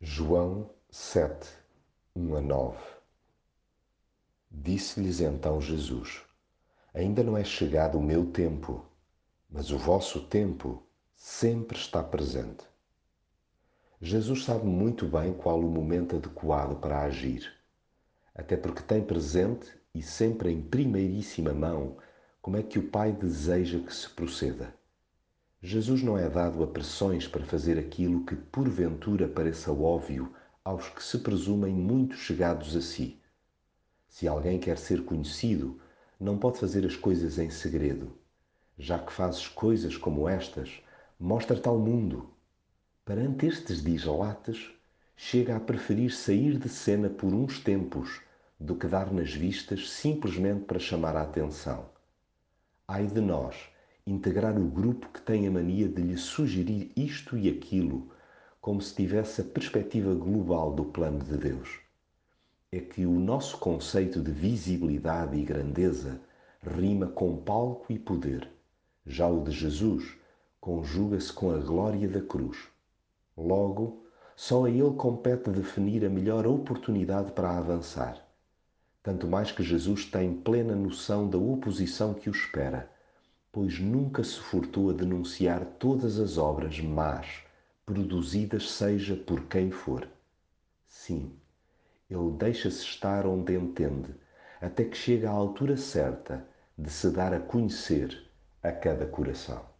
João 7, 1 a 9 Disse-lhes então Jesus: Ainda não é chegado o meu tempo, mas o vosso tempo sempre está presente. Jesus sabe muito bem qual o momento adequado para agir, até porque tem presente e sempre em primeiríssima mão como é que o Pai deseja que se proceda. Jesus não é dado a pressões para fazer aquilo que porventura pareça óbvio aos que se presumem muito chegados a si. Se alguém quer ser conhecido, não pode fazer as coisas em segredo. Já que fazes coisas como estas, mostra-te ao mundo. Perante estes dislates, chega a preferir sair de cena por uns tempos do que dar nas vistas simplesmente para chamar a atenção. Ai de nós! Integrar o grupo que tem a mania de lhe sugerir isto e aquilo, como se tivesse a perspectiva global do plano de Deus. É que o nosso conceito de visibilidade e grandeza rima com palco e poder. Já o de Jesus conjuga-se com a glória da cruz. Logo, só a ele compete definir a melhor oportunidade para avançar. Tanto mais que Jesus tem plena noção da oposição que o espera pois nunca se furtou a denunciar todas as obras más produzidas seja por quem for. Sim, ele deixa-se estar onde entende, até que chega à altura certa de se dar a conhecer a cada coração.